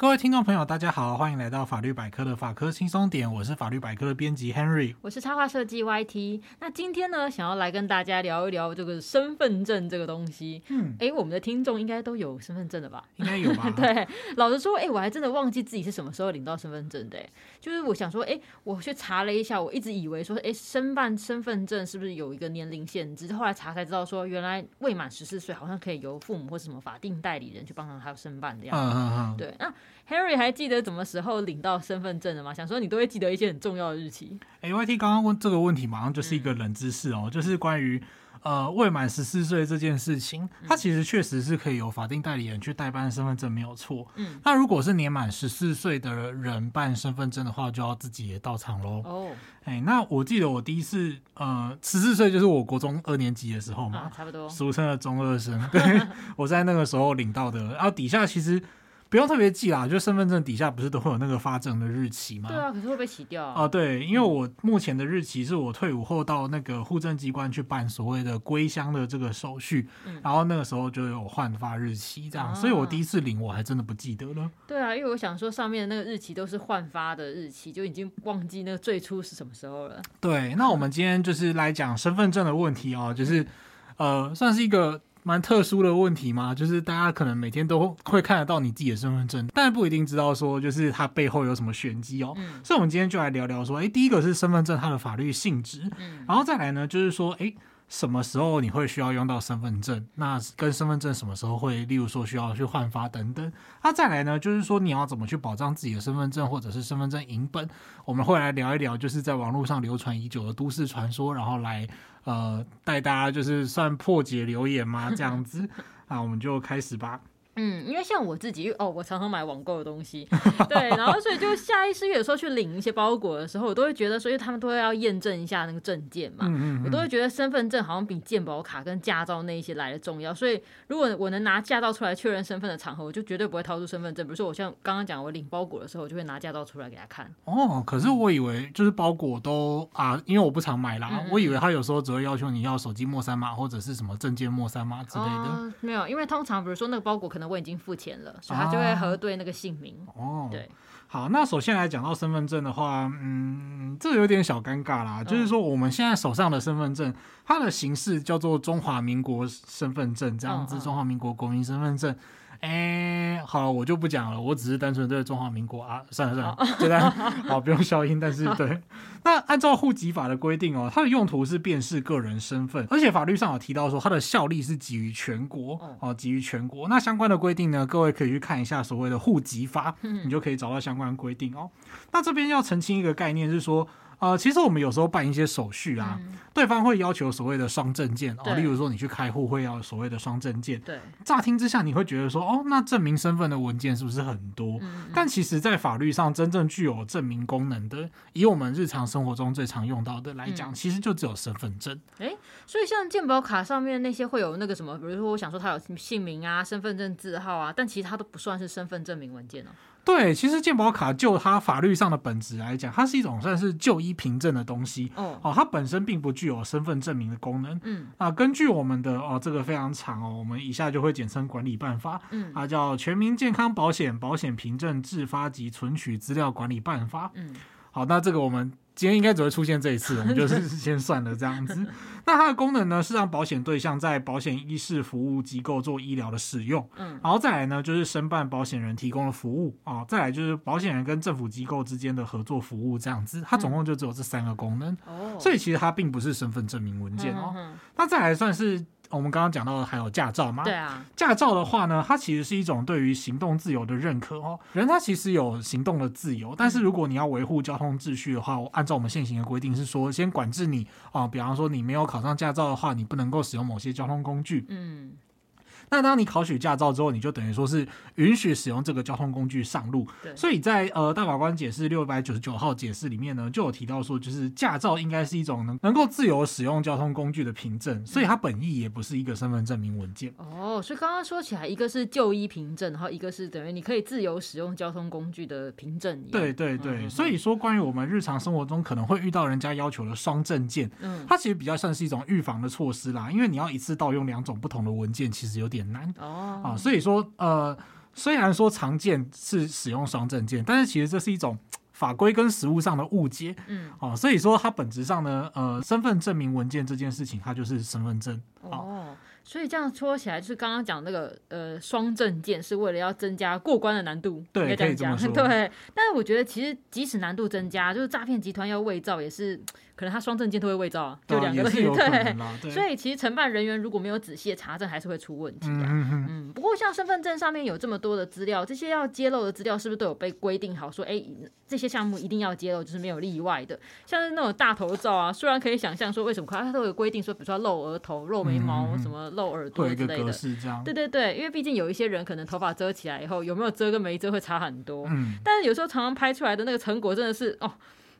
各位听众朋友，大家好，欢迎来到法律百科的法科轻松点，我是法律百科的编辑 Henry，我是插画设计 YT。那今天呢，想要来跟大家聊一聊这个身份证这个东西。嗯，哎，我们的听众应该都有身份证的吧？应该有吧？对，老实说，哎，我还真的忘记自己是什么时候领到身份证的。就是我想说，哎，我去查了一下，我一直以为说，哎，申办身份证是不是有一个年龄限制？后来查才知道说，原来未满十四岁，好像可以由父母或是什么法定代理人去帮忙他申办的样子。嗯嗯嗯。对，那。Henry 还记得什么时候领到身份证的吗？想说你都会记得一些很重要的日期。哎，YT 刚刚问这个问题，马上就是一个冷知识哦，嗯、就是关于呃未满十四岁这件事情，它其实确实是可以由法定代理人去代办身份证，没有错。嗯，那如果是年满十四岁的人办身份证的话，就要自己也到场喽。哦，哎，那我记得我第一次呃十四岁就是我国中二年级的时候嘛，啊、差不多，俗称的中二生。对，我在那个时候领到的，然后底下其实。不用特别记啦，就身份证底下不是都会有那个发证的日期吗？对啊，可是会被洗掉啊。哦，对，因为我目前的日期是我退伍后到那个户政机关去办所谓的归乡的这个手续，嗯、然后那个时候就有换发日期这样，啊、所以我第一次领我还真的不记得了。对啊，因为我想说上面的那个日期都是换发的日期，就已经忘记那个最初是什么时候了。对，那我们今天就是来讲身份证的问题哦，就是呃，算是一个。蛮特殊的问题嘛，就是大家可能每天都会看得到你自己的身份证，但不一定知道说就是它背后有什么玄机哦。嗯、所以，我们今天就来聊聊说，哎，第一个是身份证它的法律性质，嗯、然后再来呢，就是说，哎。什么时候你会需要用到身份证？那跟身份证什么时候会，例如说需要去换发等等。那再来呢，就是说你要怎么去保障自己的身份证或者是身份证银本？我们会来聊一聊，就是在网络上流传已久的都市传说，然后来呃带大家就是算破解留言吗？这样子，那我们就开始吧。嗯，因为像我自己哦，我常常买网购的东西，对，然后所以就下意识有时候去领一些包裹的时候，我都会觉得说，因为他们都会要验证一下那个证件嘛，嗯嗯嗯，我都会觉得身份证好像比健保卡跟驾照那一些来的重要，所以如果我能拿驾照出来确认身份的场合，我就绝对不会掏出身份证。比如说我像刚刚讲我领包裹的时候，我就会拿驾照出来给他看。哦，可是我以为就是包裹都啊，因为我不常买啦，我以为他有时候只会要求你要手机末三码或者是什么证件末三码之类的。哦，没有，因为通常比如说那个包裹可能我已经付钱了。所以他就会核对那个姓名哦。对，好，那首先来讲到身份证的话，嗯，这有点小尴尬啦。就是说，我们现在手上的身份证，它的形式叫做中华民国身份证，这样子，中华民国国民身份证。哎、欸，好，我就不讲了，我只是单纯对中华民国啊，算了算了，简单 好，不用消音。但是对，那按照户籍法的规定哦，它的用途是辨识个人身份，而且法律上有提到说它的效力是给予全国哦，给予全国。那相关的规定呢，各位可以去看一下所谓的户籍法，你就可以找到相关的规定哦。那这边要澄清一个概念是说。呃，其实我们有时候办一些手续啊，嗯、对方会要求所谓的双证件对哦，例如说你去开户会要所谓的双证件。对，乍听之下你会觉得说，哦，那证明身份的文件是不是很多？嗯、但其实，在法律上真正具有证明功能的，以我们日常生活中最常用到的来讲，嗯、其实就只有身份证。哎，所以像健保卡上面那些会有那个什么，比如说我想说它有姓名啊、身份证字号啊，但其实它都不算是身份证明文件哦。对，其实健保卡就它法律上的本质来讲，它是一种算是就医凭证的东西。哦，哦，它本身并不具有身份证明的功能。嗯，啊，根据我们的哦，这个非常长哦，我们以下就会简称管理办法。嗯，它叫《全民健康保险保险凭证制发及存取资料管理办法》。嗯，好，那这个我们。今天应该只会出现这一次，我们就是 先算了这样子。那它的功能呢，是让保险对象在保险医事服务机构做医疗的使用。嗯，然后再来呢，就是申办保险人提供的服务啊，再来就是保险人跟政府机构之间的合作服务这样子。它总共就只有这三个功能。哦，所以其实它并不是身份证明文件哦。那再来算是。我们刚刚讲到的还有驾照嘛？对啊，驾照的话呢，它其实是一种对于行动自由的认可哦。人他其实有行动的自由，但是如果你要维护交通秩序的话，我按照我们现行的规定是说，先管制你啊，比方说你没有考上驾照的话，你不能够使用某些交通工具。嗯。那当你考取驾照之后，你就等于说是允许使用这个交通工具上路。对所以在呃大法官解释六百九十九号解释里面呢，就有提到说，就是驾照应该是一种能能够自由使用交通工具的凭证，所以它本意也不是一个身份证明文件。哦，所以刚刚说起来，一个是就医凭证，然后一个是等于你可以自由使用交通工具的凭证。对对对，嗯、所以说关于我们日常生活中可能会遇到人家要求的双证件，嗯，它其实比较像是一种预防的措施啦，因为你要一次盗用两种不同的文件，其实有点难。哦。啊，所以说，呃。虽然说常见是使用双证件，但是其实这是一种 法规跟实务上的误解。嗯，哦，所以说它本质上呢，呃，身份证明文件这件事情，它就是身份证。哦。所以这样说起来，就是刚刚讲那个呃双证件是为了要增加过关的难度，对，可以这么说。对，但是我觉得其实即使难度增加，就是诈骗集团要伪造也是。可能他双证件都会伪造啊，就两个东西。对，所以其实承办人员如果没有仔细的查证，还是会出问题的。嗯嗯。不过像身份证上面有这么多的资料，这些要揭露的资料是不是都有被规定好？说，哎，这些项目一定要揭露，就是没有例外的。像是那种大头照啊，虽然可以想象说为什么，可它都有规定说，比如说露额头、露眉毛、什么露耳朵之类的。对对对，因为毕竟有一些人可能头发遮起来以后，有没有遮跟没遮会差很多。嗯。但是有时候常常拍出来的那个成果真的是哦。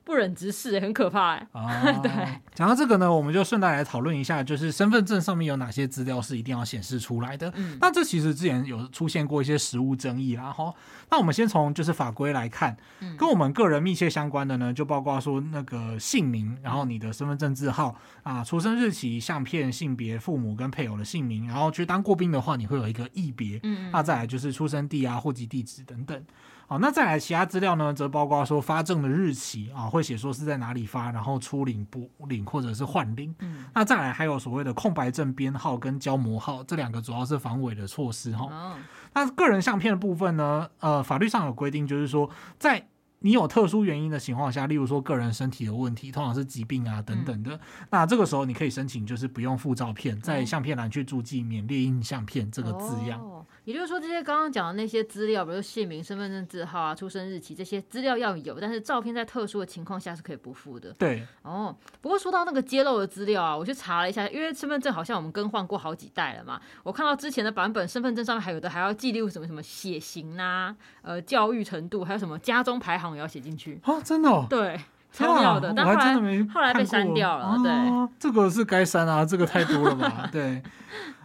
不忍直视，很可怕哎。啊、对，讲到这个呢，我们就顺带来讨论一下，就是身份证上面有哪些资料是一定要显示出来的。嗯，那这其实之前有出现过一些实务争议啦。哈，那我们先从就是法规来看，跟我们个人密切相关的呢，就包括说那个姓名，然后你的身份证字号啊，出生日期、相片、性别、父母跟配偶的姓名，然后去当过兵的话，你会有一个役别。嗯，那再来就是出生地啊、户籍地址等等。好，那再来其他资料呢，则包括说发证的日期啊，会写说是在哪里发，然后出领、补领或者是换领。嗯，那再来还有所谓的空白证编号跟胶膜号，这两个主要是防伪的措施哈。哦，那个人相片的部分呢，呃，法律上有规定，就是说在你有特殊原因的情况下，例如说个人身体的问题，通常是疾病啊等等的，嗯、那这个时候你可以申请，就是不用附照片，在相片栏去注记免列印相片这个字样。哦也就是说，这些刚刚讲的那些资料，比如说姓名、身份证字号啊、出生日期这些资料要有，但是照片在特殊的情况下是可以不附的。对，哦，不过说到那个揭露的资料啊，我去查了一下，因为身份证好像我们更换过好几代了嘛，我看到之前的版本身份证上面还有的还要记录什么什么血型啊、呃教育程度，还有什么家中排行也要写进去。哦，真的、哦？对，超妙的。但后来后来被删掉了。啊、对，这个是该删啊，这个太多了吧？对。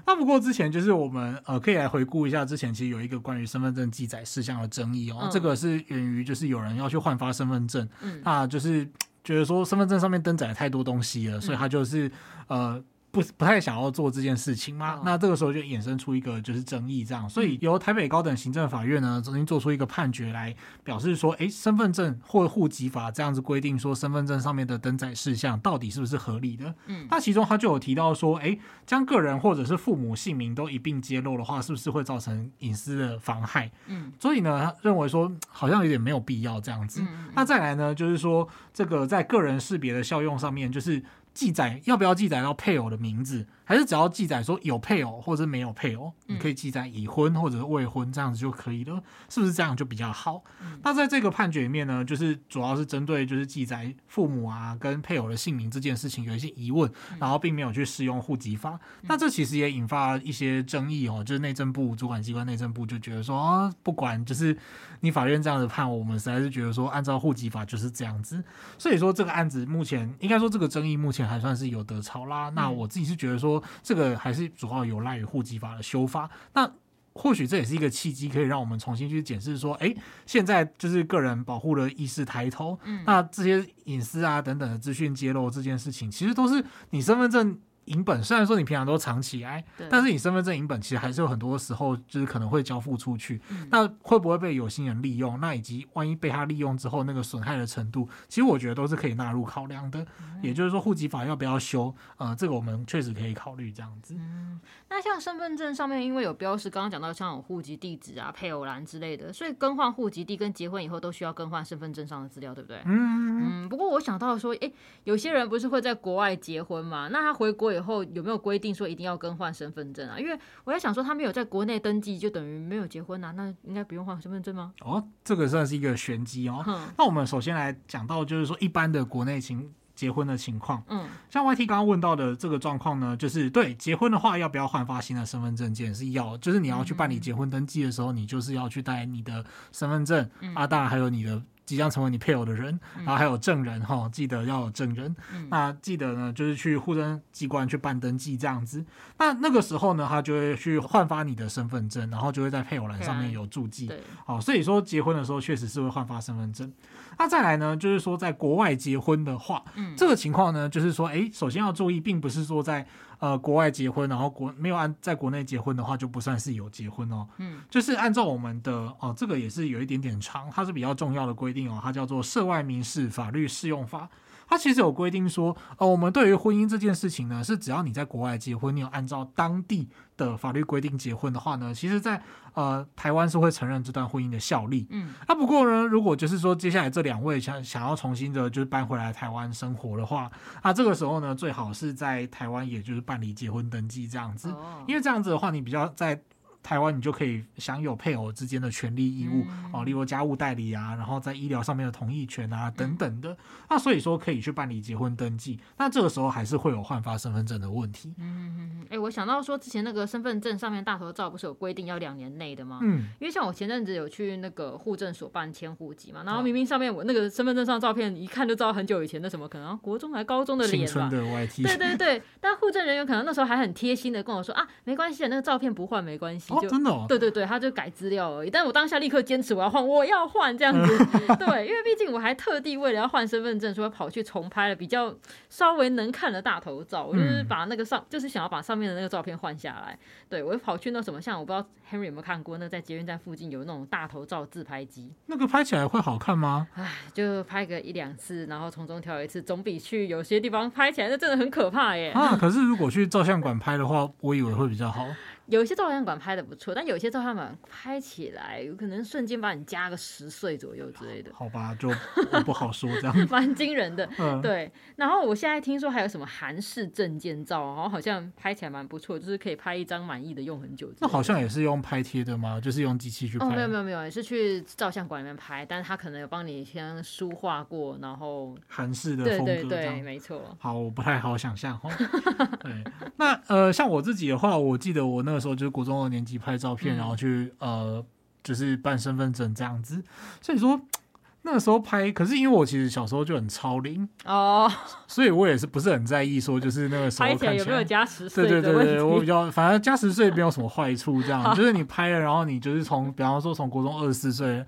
那不过之前就是我们呃可以来回顾一下之前其实有一个关于身份证记载事项的争议哦，嗯、这个是源于就是有人要去换发身份证，嗯，那就是觉得说身份证上面登载太多东西了，所以他就是呃。不不太想要做这件事情吗？那这个时候就衍生出一个就是争议，这样，所以由台北高等行政法院呢，曾经做出一个判决来表示说，哎，身份证或户籍法这样子规定说，身份证上面的登载事项到底是不是合理的？嗯，那其中他就有提到说，哎，将个人或者是父母姓名都一并揭露的话，是不是会造成隐私的妨害？嗯，所以呢，他认为说好像有点没有必要这样子。那再来呢，就是说这个在个人识别的效用上面，就是。记载要不要记载到配偶的名字？还是只要记载说有配偶或者没有配偶，你可以记载已婚或者是未婚这样子就可以了，是不是这样就比较好？那在这个判决里面呢，就是主要是针对就是记载父母啊跟配偶的姓名这件事情有一些疑问，然后并没有去适用户籍法。那这其实也引发一些争议哦，就是内政部主管机关内政部就觉得说啊，不管就是你法院这样子判，我们实在是觉得说按照户籍法就是这样子。所以说这个案子目前应该说这个争议目前还算是有得吵啦。那我自己是觉得说。这个还是主要有赖于户籍法的修法，那或许这也是一个契机，可以让我们重新去检视说，哎，现在就是个人保护的意识抬头，嗯，那这些隐私啊等等的资讯揭露这件事情，其实都是你身份证。影本虽然说你平常都藏起来，但是你身份证银本其实还是有很多时候就是可能会交付出去，嗯、那会不会被有心人利用？那以及万一被他利用之后，那个损害的程度，其实我觉得都是可以纳入考量的。嗯、也就是说，户籍法要不要修？呃，这个我们确实可以考虑这样子。嗯，那像身份证上面因为有标识，刚刚讲到像有户籍地址啊、配偶栏之类的，所以更换户籍地跟结婚以后都需要更换身份证上的资料，对不对？嗯嗯。不过我想到说，哎，有些人不是会在国外结婚嘛？那他回国。以后有没有规定说一定要更换身份证啊？因为我在想说，他没有在国内登记，就等于没有结婚啊，那应该不用换身份证吗？哦，这个算是一个玄机哦。嗯、那我们首先来讲到，就是说一般的国内情结婚的情况，嗯，像 YT 刚刚问到的这个状况呢，就是对结婚的话，要不要换发新的身份证件是要，就是你要去办理结婚登记的时候，嗯、你就是要去带你的身份证，嗯、啊，当然还有你的。即将成为你配偶的人，然后还有证人哈，记得要有证人。嗯、那记得呢，就是去户政机关去办登记这样子。那那个时候呢，他就会去换发你的身份证，然后就会在配偶栏上面有注记。对，好，所以说结婚的时候确实是会换发身份证。那再来呢，就是说在国外结婚的话，嗯、这个情况呢，就是说，哎，首先要注意，并不是说在。呃国外结婚，然后国没有按在国内结婚的话，就不算是有结婚哦。嗯，就是按照我们的哦、呃，这个也是有一点点长，它是比较重要的规定哦，它叫做《涉外民事法律适用法》。它其实有规定说，呃，我们对于婚姻这件事情呢，是只要你在国外结婚，你有按照当地的法律规定结婚的话呢，其实在呃台湾是会承认这段婚姻的效力。嗯，那不过呢，如果就是说接下来这两位想想要重新的，就是搬回来台湾生活的话，那这个时候呢，最好是在台湾，也就是办理结婚登记这样子，哦，因为这样子的话，你比较在。台湾你就可以享有配偶之间的权利义务、嗯、哦，例如家务代理啊，然后在医疗上面的同意权啊等等的。嗯、那所以说可以去办理结婚登记，那这个时候还是会有换发身份证的问题。嗯嗯嗯。哎、欸，我想到说之前那个身份证上面大头照不是有规定要两年内的吗？嗯。因为像我前阵子有去那个户政所办迁户籍嘛，然后明明上面我那个身份证上照片一看就知道很久以前的什么可能国中还高中的脸吧。青春的 YT。对对对，但户政人员可能那时候还很贴心的跟我说啊，没关系，那个照片不换没关系。哦，真的哦。对对。对，他就改资料而已。但是我当下立刻坚持我要换，我要换这样子。对，因为毕竟我还特地为了要换身份证，所以跑去重拍了比较稍微能看的大头照。我就是把那个上，就是想要把上面的那个照片换下来。对，我就跑去那什么，像我不知道 Henry 有没有看过，那在捷运站附近有那种大头照自拍机。那个拍起来会好看吗？哎，就拍个一两次，然后从中挑一次，总比去有些地方拍起来那真的很可怕耶。啊，可是如果去照相馆拍的话，我以为会比较好。有一些照相馆拍的不错，但有些照相馆拍起来有可能瞬间把你加个十岁左右之类的。好吧，就 不好说这样。蛮惊人的，嗯，对。然后我现在听说还有什么韩式证件照，然后好像拍起来蛮不错，就是可以拍一张满意的用很久。那好像也是用拍贴的吗？就是用机器去拍？哦，没有没有没有，也是去照相馆里面拍，但是他可能有帮你先书画过，然后韩式的风格，对对对，没错。好，我不太好想象哦。对，那呃，像我自己的话，我记得我那个时候就是国中二年级拍照片，嗯、然后去呃，就是办身份证这样子。所以说 那个时候拍，可是因为我其实小时候就很超龄哦，所以我也是不是很在意说就是那个时候看起来，拍起来有没有加十岁？对对对对，我比较反正加十岁没有什么坏处，这样就是你拍了，然后你就是从比方说从国中二十四岁，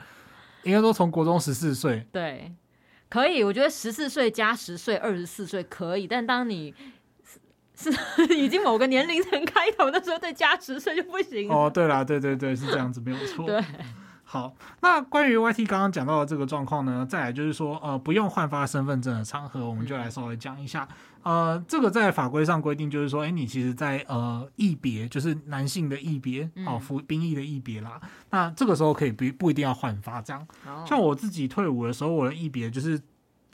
应该说从国中十四岁，对，可以。我觉得十四岁加十岁，二十四岁可以，但当你。是 已经某个年龄层开头的时候再加十岁就不行哦。对啦，对对对，是这样子，没有错。对，好，那关于 YT 刚刚讲到的这个状况呢，再来就是说，呃，不用换发身份证的场合，我们就来稍微讲一下。呃，这个在法规上规定就是说，哎，你其实在，在呃役别，就是男性的役别，哦，服兵役的役别啦。那这个时候可以不不一定要换发这样。像我自己退伍的时候，我的役别就是。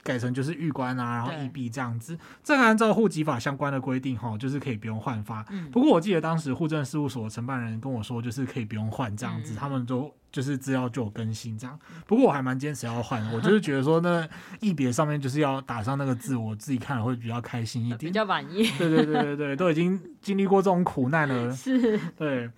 改成就是预关啊，然后役毕这样子，这个按照户籍法相关的规定哈，就是可以不用换发。嗯、不过我记得当时户政事务所的承办人跟我说，就是可以不用换这样子，嗯、他们都。就是资料就有更新这样，不过我还蛮坚持要换，我就是觉得说那一别上面就是要打上那个字，我自己看了会比较开心一点，比较满意。对对对对对，都已经经历过这种苦难了。是，对。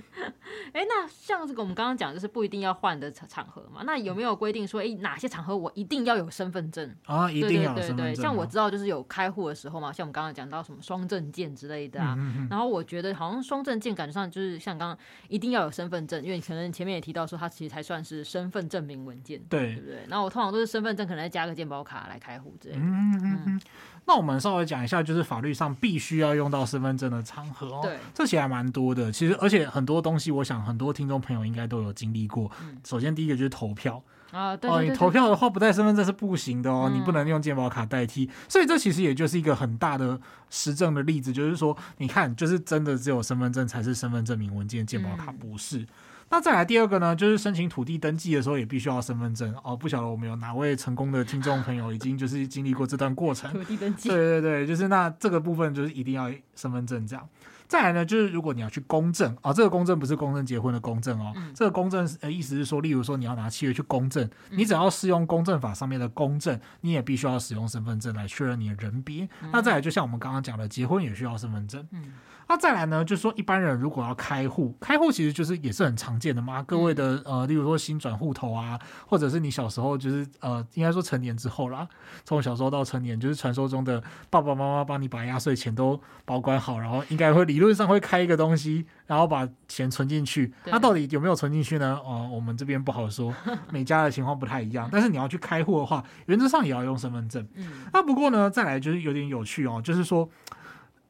哎、欸，那像这个我们刚刚讲，就是不一定要换的场合嘛？那有没有规定说，哎、欸，哪些场合我一定要有身份证啊？一定要有身份证。对对对，像我知道就是有开户的时候嘛，像我们刚刚讲到什么双证件之类的啊。嗯嗯，然后我觉得好像双证件感觉上就是像刚刚一定要有身份证，因为可能前面也提到说，它其实才算是身。份证明文件，对，对不对？那我通常都是身份证，可能再加个健保卡来开户之类的。嗯嗯嗯。那我们稍微讲一下，就是法律上必须要用到身份证的场合哦。对，这其实还蛮多的。其实，而且很多东西，我想很多听众朋友应该都有经历过。嗯、首先，第一个就是投票啊，对，对，对，对、哦，你投票的话不带身份证是不行的哦，嗯、你不能用健保卡代替。所以，这其实也就是一个很大的实证的例子，就是说，你看，就是真的只有身份证才是身份证明文件，健保卡不是。嗯那再来第二个呢，就是申请土地登记的时候也必须要身份证哦。不晓得我们有哪位成功的听众朋友已经就是经历过这段过程？土地登记，对对对，就是那这个部分就是一定要身份证这样。再来呢，就是如果你要去公证啊、哦，这个公证不是公证结婚的公证哦，嗯、这个公证呃意思是说，例如说你要拿契约去公证，你只要适用公证法上面的公证，你也必须要使用身份证来确认你的人别。嗯、那再来，就像我们刚刚讲的，结婚也需要身份证。嗯那、啊、再来呢，就是说一般人如果要开户，开户其实就是也是很常见的嘛。各位的呃，例如说新转户头啊，或者是你小时候就是呃，应该说成年之后啦，从小时候到成年，就是传说中的爸爸妈妈帮你把压岁钱都保管好，然后应该会理论上会开一个东西，然后把钱存进去。那到底有没有存进去呢？哦、呃，我们这边不好说，每家的情况不太一样。但是你要去开户的话，原则上也要用身份证。嗯。那不过呢，再来就是有点有趣哦，就是说。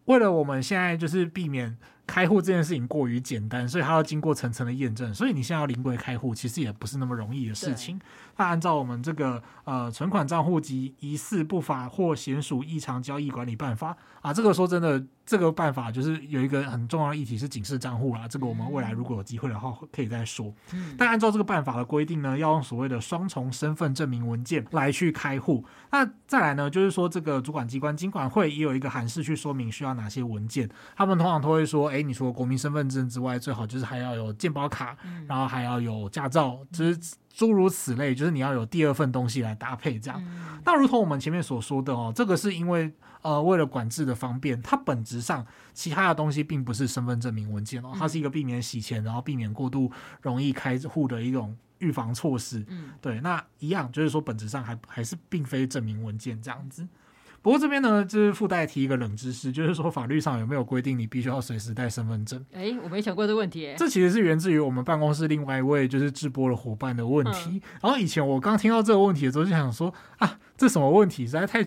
为了我们现在就是避免。开户这件事情过于简单，所以它要经过层层的验证，所以你现在要临柜开户，其实也不是那么容易的事情。那按照我们这个呃存款账户及疑似不法或显属异常交易管理办法啊，这个说真的，这个办法就是有一个很重要的议题是警示账户啦。这个我们未来如果有机会的话，可以再说。但按照这个办法的规定呢，要用所谓的双重身份证明文件来去开户。那再来呢，就是说这个主管机关金管会也有一个函释去说明需要哪些文件。他们通常都会说，哎，你除了国民身份证之外，最好就是还要有健保卡，然后还要有驾照，就是。诸如此类，就是你要有第二份东西来搭配这样。嗯、那如同我们前面所说的哦，这个是因为呃为了管制的方便，它本质上其他的东西并不是身份证明文件哦，它是一个避免洗钱，然后避免过度容易开户的一种预防措施。嗯，对，那一样就是说本质上还还是并非证明文件这样子。不过这边呢，就是附带提一个冷知识，就是说法律上有没有规定你必须要随时带身份证？哎，我没想过这个问题。这其实是源自于我们办公室另外一位就是直播的伙伴的问题。嗯、然后以前我刚听到这个问题的时候，就想说啊，这什么问题？实在太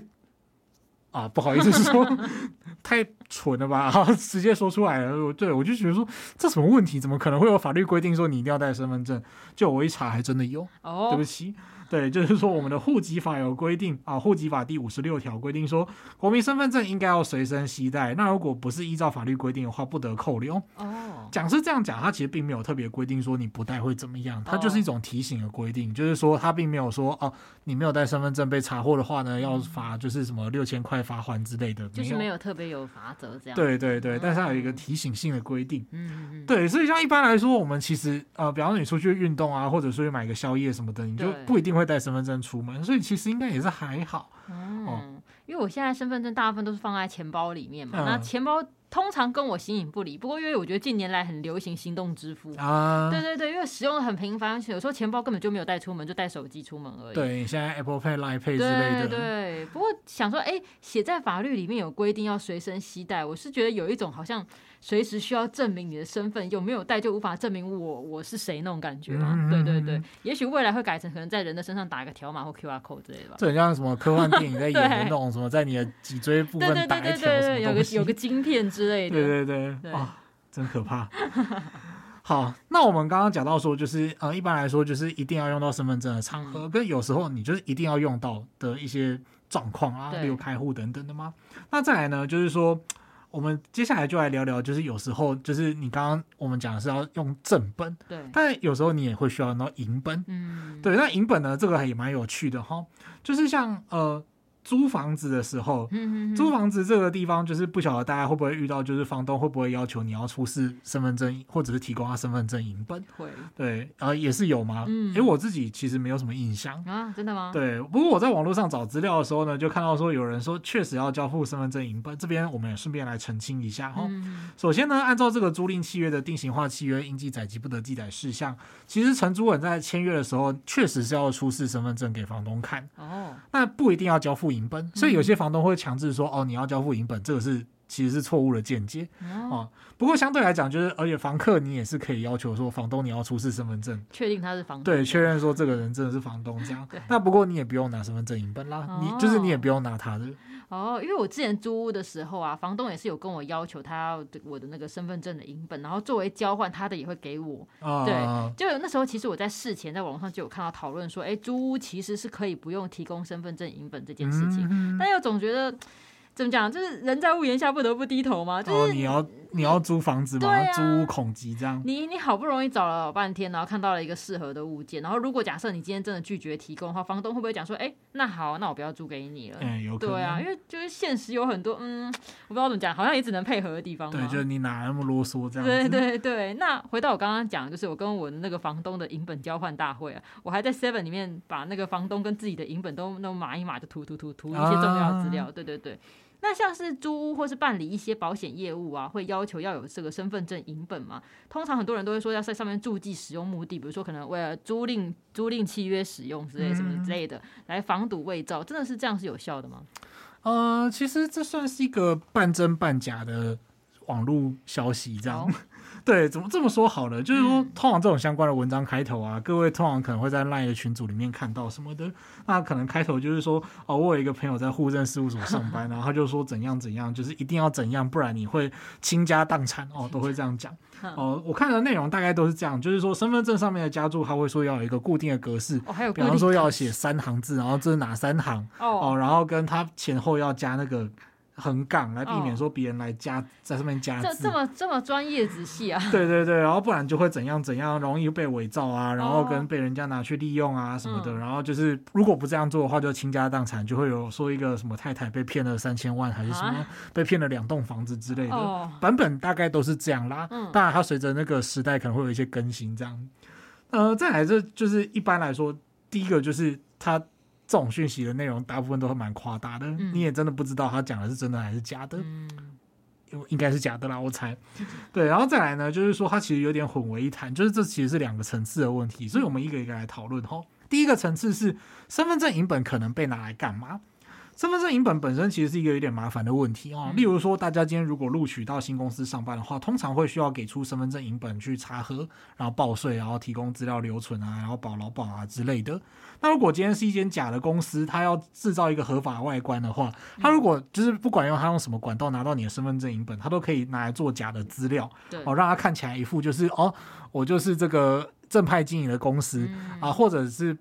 啊不好意思说 太蠢了吧？然 后直接说出来了。对，我就觉得说这什么问题？怎么可能会有法律规定说你一定要带身份证？就我一查，还真的有。哦，对不起。对，就是说我们的户籍法有规定啊，户籍法第五十六条规定说，国民身份证应该要随身携带。那如果不是依照法律规定的话，不得扣留。哦，讲是这样讲，它其实并没有特别规定说你不带会怎么样，它就是一种提醒的规定，就是说它并没有说哦，你没有带身份证被查获的话呢，要罚就是什么六千块罚款之类的，就是没有特别有罚则这样。对对对，但是它有一个提醒性的规定。嗯嗯。对，所以像一般来说，我们其实呃，比方说你出去运动啊，或者出去买个宵夜什么的，你就不一定会带身份证出门，所以其实应该也是还好。嗯，因为我现在身份证大部分都是放在钱包里面嘛，那钱包通常跟我形影不离。不过因为我觉得近年来很流行行动支付啊，对对对，因为使用的很频繁，而且有时候钱包根本就没有带出门，就带手机出门而已。对，现在 Apple Pay、Line Pay 之类的。对对，不过想说，哎，写在法律里面有规定要随身携带，我是觉得有一种好像。随时需要证明你的身份，有没有带就无法证明我我是谁那种感觉嘛？嗯、对对对，也许未来会改成可能在人的身上打一个条码或 QR code 之类的吧。这很像什么科幻电影在演的那种 什么，在你的脊椎部分打一条什么东西，对对对对对，有个有个晶片之类的。对对对，对啊，真可怕。好，那我们刚刚讲到说，就是呃，一般来说就是一定要用到身份证的场合，跟有时候你就是一定要用到的一些状况啊，例如开户等等的吗？那再来呢，就是说。我们接下来就来聊聊，就是有时候就是你刚刚我们讲的是要用正本，对，但有时候你也会需要用到银本，嗯，对，那银本呢，这个也蛮有趣的哈，就是像呃。租房子的时候，租房子这个地方就是不晓得大家会不会遇到，就是房东会不会要求你要出示身份证，或者是提供他身份证影本？会，对，呃，也是有吗？嗯，因为我自己其实没有什么印象啊，真的吗？对，不过我在网络上找资料的时候呢，就看到说有人说确实要交付身份证影本，这边我们也顺便来澄清一下哈。首先呢，按照这个租赁契约的定型化契约应记载及不得记载事项，其实承租人在签约的时候确实是要出示身份证给房东看哦，那不一定要交付影本，所以有些房东会强制说：“哦，你要交付银本，这个是其实是错误的见解。哦。”不过相对来讲，就是而且房客你也是可以要求说，房东你要出示身份证，确定他是房东，对，确认说这个人真的是房东这样。那不过你也不用拿身份证银本啦，你就是你也不用拿他的哦。因为我之前租屋的时候啊，房东也是有跟我要求他要我的那个身份证的影本，然后作为交换，他的也会给我。对，就那时候其实我在事前在网上就有看到讨论说，哎，租屋其实是可以不用提供身份证影本这件事情，但又总觉得。怎么讲？就是人在屋檐下不得不低头嘛？就是、哦、你要你要租房子吗？啊、租屋恐急这样。你你好不容易找了老半天，然后看到了一个适合的物件，然后如果假设你今天真的拒绝提供的话，房东会不会讲说：“哎，那好，那我不要租给你了？”嗯，有可能。对啊，因为就是现实有很多，嗯，我不知道怎么讲，好像也只能配合的地方。对，就是你哪那么啰嗦这样子。对对对。那回到我刚刚讲，就是我跟我的那个房东的银本交换大会啊，我还在 Seven 里面把那个房东跟自己的银本都那码一码就涂涂涂涂一些重要资料。啊、对对对。那像是租屋或是办理一些保险业务啊，会要求要有这个身份证影本嘛？通常很多人都会说要在上面注记使用目的，比如说可能为了租赁租赁契约使用之类什么之类的，来防堵伪造，真的是这样是有效的吗？呃，其实这算是一个半真半假的网络消息，这样。对，怎么这么说好呢？就是说，通常这种相关的文章开头啊，各位通常可能会在 LINE 的群组里面看到什么的。那可能开头就是说，哦，我有一个朋友在户政事务所上班，然后他就说怎样怎样，就是一定要怎样，不然你会倾家荡产哦，都会这样讲。哦，我看的内容大概都是这样，就是说身份证上面的加注，他会说要有一个固定的格式，哦，还有比方说要写三行字，然后这是哪三行哦，哦，然后跟他前后要加那个。横杠来避免说别人来加、哦、在上面加字，这这么这么专业仔细啊？对对对，然后不然就会怎样怎样，容易被伪造啊，然后跟被人家拿去利用啊什么的。哦、然后就是如果不这样做的话，就倾家荡产，就会有说一个什么太太被骗了三千万，还是什么被骗了两栋房子之类的、啊、版本，大概都是这样啦。嗯、当然，它随着那个时代可能会有一些更新，这样。呃，再来这就是一般来说，第一个就是它。这种讯息的内容大部分都会蛮夸大的，嗯、你也真的不知道他讲的是真的还是假的，嗯、应该是假的啦，我猜。对，然后再来呢，就是说它其实有点混为一谈，就是这其实是两个层次的问题，所以我们一个一个来讨论哈。第一个层次是身份证影本可能被拿来干嘛？身份证影本本身其实是一个有点麻烦的问题啊。例如说，大家今天如果录取到新公司上班的话，通常会需要给出身份证影本去查核，然后报税，然后提供资料留存啊，然后保劳保啊之类的。那如果今天是一间假的公司，它要制造一个合法外观的话，它如果就是不管用它用什么管道拿到你的身份证影本，它都可以拿来做假的资料，哦，让它看起来一副就是哦，我就是这个正派经营的公司啊，或者是。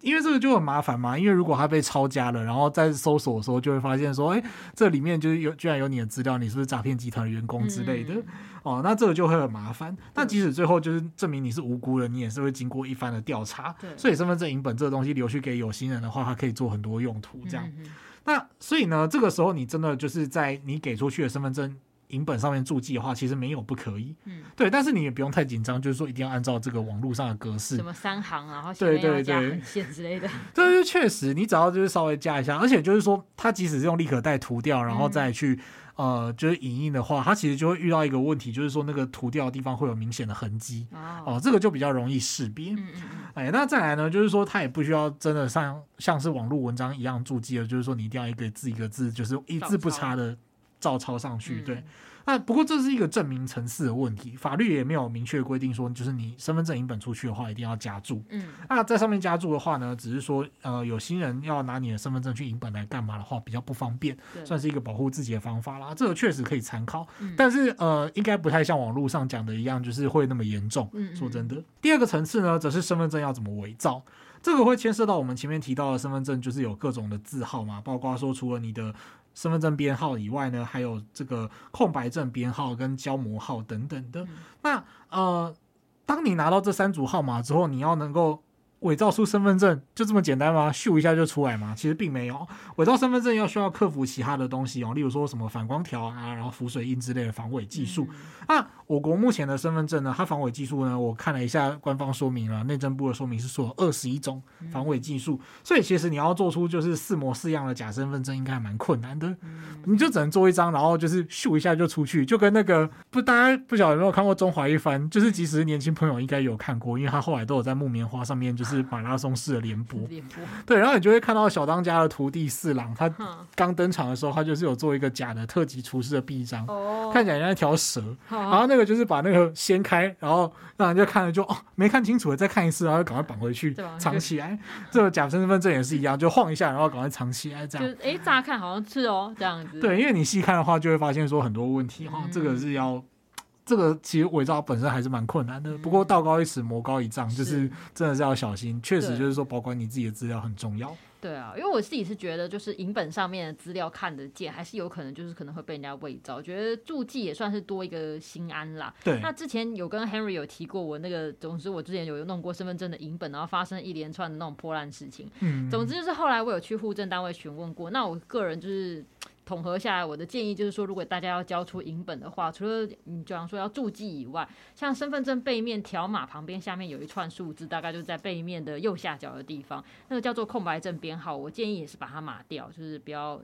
因为这个就很麻烦嘛，因为如果他被抄家了，然后在搜索的时候就会发现说，哎，这里面就是有居然有你的资料，你是不是诈骗集团的员工之类的？嗯、哦，那这个就会很麻烦。但即使最后就是证明你是无辜的，你也是会经过一番的调查。对所以身份证影本这个东西留去给有心人的话，它可以做很多用途。这样，嗯、那所以呢，这个时候你真的就是在你给出去的身份证。影本上面注记的话，其实没有不可以，嗯，对，但是你也不用太紧张，就是说一定要按照这个网络上的格式，什么三行，然后前面要加横线之类的，对，确实，你只要就是稍微加一下，而且就是说，它即使是用立可带涂掉，然后再去、嗯、呃，就是影印的话，它其实就会遇到一个问题，就是说那个涂掉的地方会有明显的痕迹，哦，哦，这个就比较容易识别，嗯嗯嗯，哎，那再来呢，就是说它也不需要真的像像是网络文章一样注记了，就是说你一定要一个字一个字，就是一字不差的。照抄上去，对，那不过这是一个证明层次的问题，法律也没有明确规定说，就是你身份证影本出去的话，一定要加注。嗯，那在上面加注的话呢，只是说，呃，有新人要拿你的身份证去影本来干嘛的话，比较不方便，算是一个保护自己的方法啦。这个确实可以参考，嗯、但是呃，应该不太像网络上讲的一样，就是会那么严重。嗯，说真的，嗯、第二个层次呢，则是身份证要怎么伪造，这个会牵涉到我们前面提到的身份证，就是有各种的字号嘛，包括说除了你的。身份证编号以外呢，还有这个空白证编号跟胶膜号等等的。嗯、那呃，当你拿到这三组号码之后，你要能够。伪造出身份证就这么简单吗？咻一下就出来吗？其实并没有。伪造身份证要需要克服其他的东西哦，例如说什么反光条啊，然后浮水印之类的防伪技术。那、嗯啊、我国目前的身份证呢，它防伪技术呢，我看了一下官方说明了，内政部的说明是说二十一种防伪技术。嗯、所以其实你要做出就是四模四样的假身份证，应该还蛮困难的。嗯、你就只能做一张，然后就是咻一下就出去，就跟那个不，大家不晓得有没有看过《中华一番》，就是其实年轻朋友应该有看过，因为他后来都有在木棉花上面就是。是马拉松式的联播，播对，然后你就会看到小当家的徒弟四郎，他刚登场的时候，他就是有做一个假的特级厨师的臂章，哦、看起来像一条蛇，哦、然后那个就是把那个掀开，然后让人家看了就哦没看清楚了，再看一次，然后就赶快绑回去藏起来。这个假身份证也是一样，就晃一下，然后赶快藏起来，这样。哎，乍看好像是哦，这样子。对，因为你细看的话，就会发现说很多问题哈，嗯、这个是要。这个其实伪造本身还是蛮困难的，不过道高一尺，魔高一丈，就是真的是要小心。确实就是说，保管你自己的资料很重要。对啊，因为我自己是觉得，就是影本上面的资料看得见，还是有可能就是可能会被人家伪造。觉得注记也算是多一个心安啦。对。那之前有跟 Henry 有提过，我那个总之我之前有弄过身份证的影本，然后发生一连串的那种破烂事情。嗯。总之就是后来我有去户政单位询问过，那我个人就是。统合下来，我的建议就是说，如果大家要交出影本的话，除了你就像说要注记以外，像身份证背面条码旁边下面有一串数字，大概就在背面的右下角的地方，那个叫做空白证编号。我建议也是把它码掉，就是不要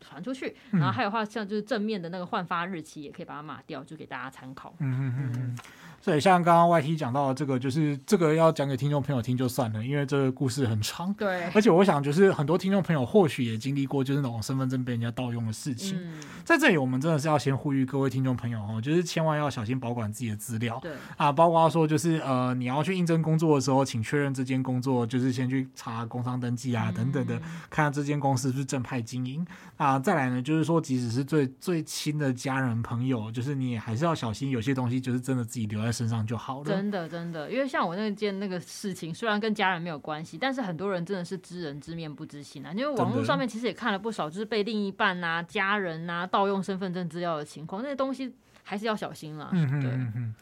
传出去。然后还有话，像就是正面的那个换发日期，也可以把它码掉，就给大家参考。嗯嗯嗯嗯。所以像刚刚 YT 讲到的这个，就是这个要讲给听众朋友听就算了，因为这个故事很长。对，而且我想就是很多听众朋友或许也经历过就是那种身份证被人家盗用的事情。嗯，在这里我们真的是要先呼吁各位听众朋友哦，就是千万要小心保管自己的资料。对啊，包括说就是呃，你要去应征工作的时候，请确认这间工作就是先去查工商登记啊等等的，看看这间公司是不是正派经营啊。再来呢，就是说即使是最最亲的家人朋友，就是你也还是要小心，有些东西就是真的自己留在身上就好了。真的真的，因为像我那件那个事情，虽然跟家人没有关系，但是很多人真的是知人知面不知心啊。因为网络上面其实也看了不少，就是被另一半啊、家人啊盗用身份证资料的情况，那些东西还是要小心啦。嗯。嗯哼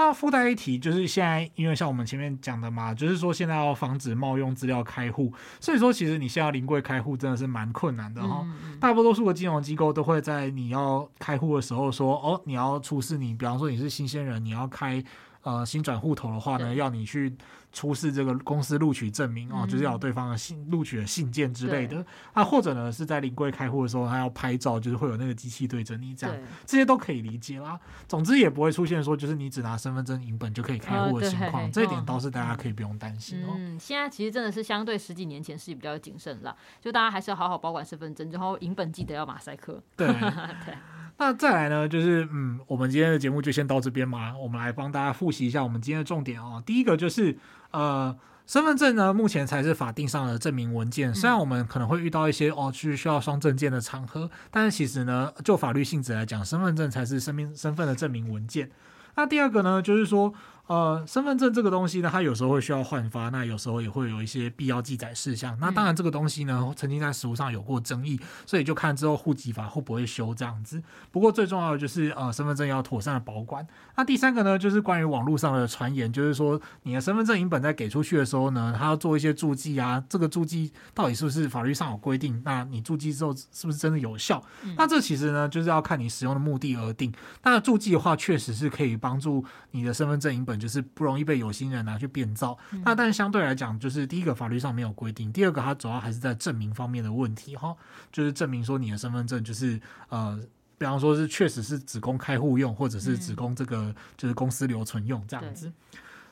那附带一提，就是现在，因为像我们前面讲的嘛，就是说现在要防止冒用资料开户，所以说其实你现在临柜开户真的是蛮困难的哈。嗯、大多数的金融机构都会在你要开户的时候说，哦，你要出示你，比方说你是新鲜人，你要开呃新转户头的话呢，要你去。出示这个公司录取证明哦，就是要有对方的信录取的信件之类的。啊，或者呢是在临柜开户的时候，他要拍照，就是会有那个机器对着你这样，这些都可以理解啦。总之也不会出现说就是你只拿身份证影本就可以开户的情况，哦，这一点倒是大家可以不用担心哦。嗯，现在其实真的是相对十几年前是比较谨慎啦，就大家还是要好好保管身份证，然后影本记得要马赛克。对。对那再来呢，就是嗯，我们今天的节目就先到这边嘛。我们来帮大家复习一下我们今天的重点哦。第一个就是呃，身份证呢，目前才是法定上的证明文件。虽然我们可能会遇到一些哦，去需要双证件的场合，但是其实呢，就法律性质来讲，身份证才是身份身份的证明文件。那第二个呢，就是说。呃，身份证这个东西呢，它有时候会需要换发，那有时候也会有一些必要记载事项。那当然，这个东西呢，曾经在实务上有过争议，所以就看之后户籍法会不会修这样子。不过最重要的就是，呃，身份证要妥善的保管。那第三个呢，就是关于网络上的传言，就是说你的身份证影本在给出去的时候呢，它要做一些注记啊，这个注记到底是不是法律上有规定？那你注记之后是不是真的有效？那这其实呢，就是要看你使用的目的而定。那注记的话，确实是可以帮助你的身份证影本。就是不容易被有心人拿去变造。那但是相对来讲，就是第一个法律上没有规定，第二个它主要还是在证明方面的问题哈，就是证明说你的身份证就是呃，比方说是确实是只供开户用，或者是只供这个就是公司留存用这样子。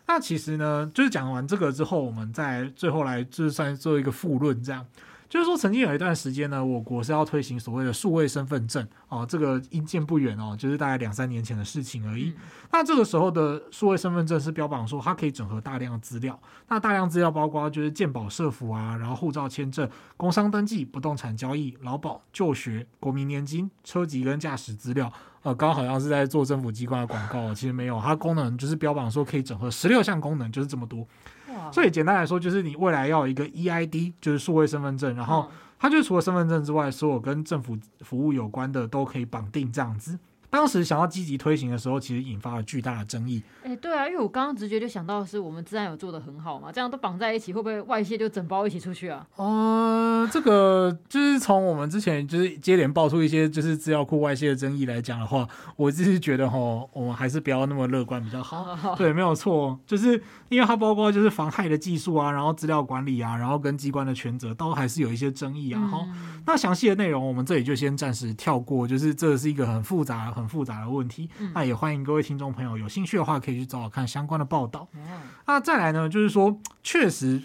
那其实呢，就是讲完这个之后，我们再最后来就是算做一个复论这样。就是说，曾经有一段时间呢，我国是要推行所谓的数位身份证哦，这个因见不远哦，就是大概两三年前的事情而已。那这个时候的数位身份证是标榜说它可以整合大量的资料，那大量资料包括就是健保社福啊，然后护照签证、工商登记、不动产交易、劳保、就学、国民年金、车籍跟驾驶资料。呃，刚好像是在做政府机关的广告，其实没有，它功能就是标榜说可以整合十六项功能，就是这么多。所以简单来说，就是你未来要有一个 EID，就是数位身份证，然后它就除了身份证之外，所有跟政府服务有关的都可以绑定这样子。当时想要积极推行的时候，其实引发了巨大的争议。哎、欸，对啊，因为我刚刚直觉就想到的是，我们自然有做的很好嘛，这样都绑在一起，会不会外泄就整包一起出去啊？哦、呃，这个就是从我们之前就是接连爆出一些就是资料库外泄的争议来讲的话，我就是觉得哈，我们还是不要那么乐观比较好。好好好对，没有错，就是因为它包括就是妨害的技术啊，然后资料管理啊，然后跟机关的权责都还是有一些争议啊。哈、嗯，那详细的内容我们这里就先暂时跳过，就是这是一个很复杂。很复杂的问题，那也欢迎各位听众朋友有兴趣的话，可以去找找看相关的报道。那再来呢，就是说，确实，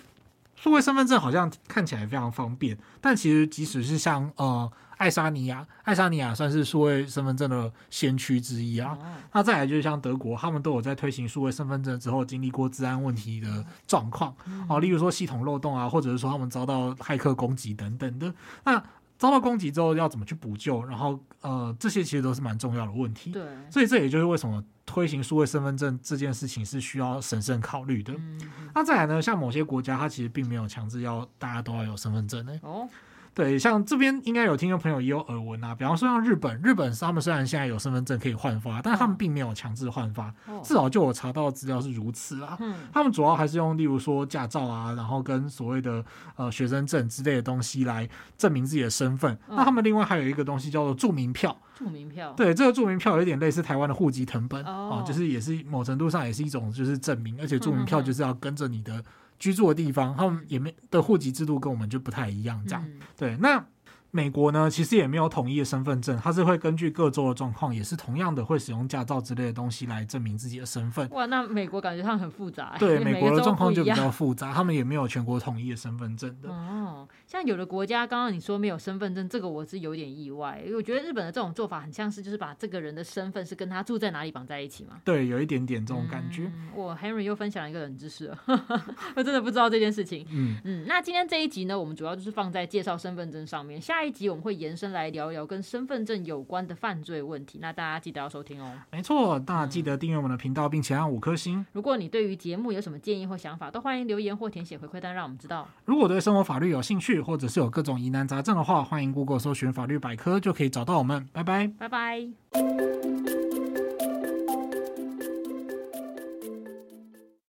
数位身份证好像看起来非常方便，但其实即使是像呃爱沙尼亚，爱沙尼亚算是数位身份证的先驱之一啊。那再来就是像德国，他们都有在推行数位身份证之后，经历过治安问题的状况啊，例如说系统漏洞啊，或者是说他们遭到骇客攻击等等的。那遭到攻击之后要怎么去补救？然后呃，这些其实都是蛮重要的问题。对，所以这也就是为什么推行数位身份证这件事情是需要审慎考虑的。嗯。那再来呢，像某些国家，它其实并没有强制要大家都要有身份证呢。哦。对，像这边应该有听众朋友也有耳闻啊，比方说像日本，日本他们虽然现在有身份证可以换发，但他们并没有强制换发，至少就我查到的资料是如此啊。他们主要还是用例如说驾照啊，然后跟所谓的呃学生证之类的东西来证明自己的身份。那他们另外还有一个东西叫做住民票。住民票。对，这个住民票有点类似台湾的户籍成本啊，就是也是某程度上也是一种就是证明，而且住民票就是要跟着你的。居住的地方，他们也没的户籍制度跟我们就不太一样，这样、嗯、对。那美国呢，其实也没有统一的身份证，它是会根据各州的状况，也是同样的会使用驾照之类的东西来证明自己的身份。哇，那美国感觉上很复杂。对，美国的状况就比较复杂，他们也没有全国统一的身份证的。哦，像有的国家，刚刚你说没有身份证，这个我是有点意外，因为我觉得日本的这种做法很像是就是把这个人的身份是跟他住在哪里绑在一起嘛。对，有一点点这种感觉。嗯、我 Henry 又分享了一个冷知识了，我真的不知道这件事情。嗯嗯，那今天这一集呢，我们主要就是放在介绍身份证上面，下一集我们会延伸。来聊一聊跟身份证有关的犯罪问题，那大家记得要收听哦。没错，大家记得订阅我们的频道，并且按五颗星。如果你对于节目有什么建议或想法，都欢迎留言或填写回馈单，让我们知道。如果对生活法律有兴趣，或者是有各种疑难杂症的话，欢迎 Google 搜寻法律百科，就可以找到我们。拜拜，拜拜。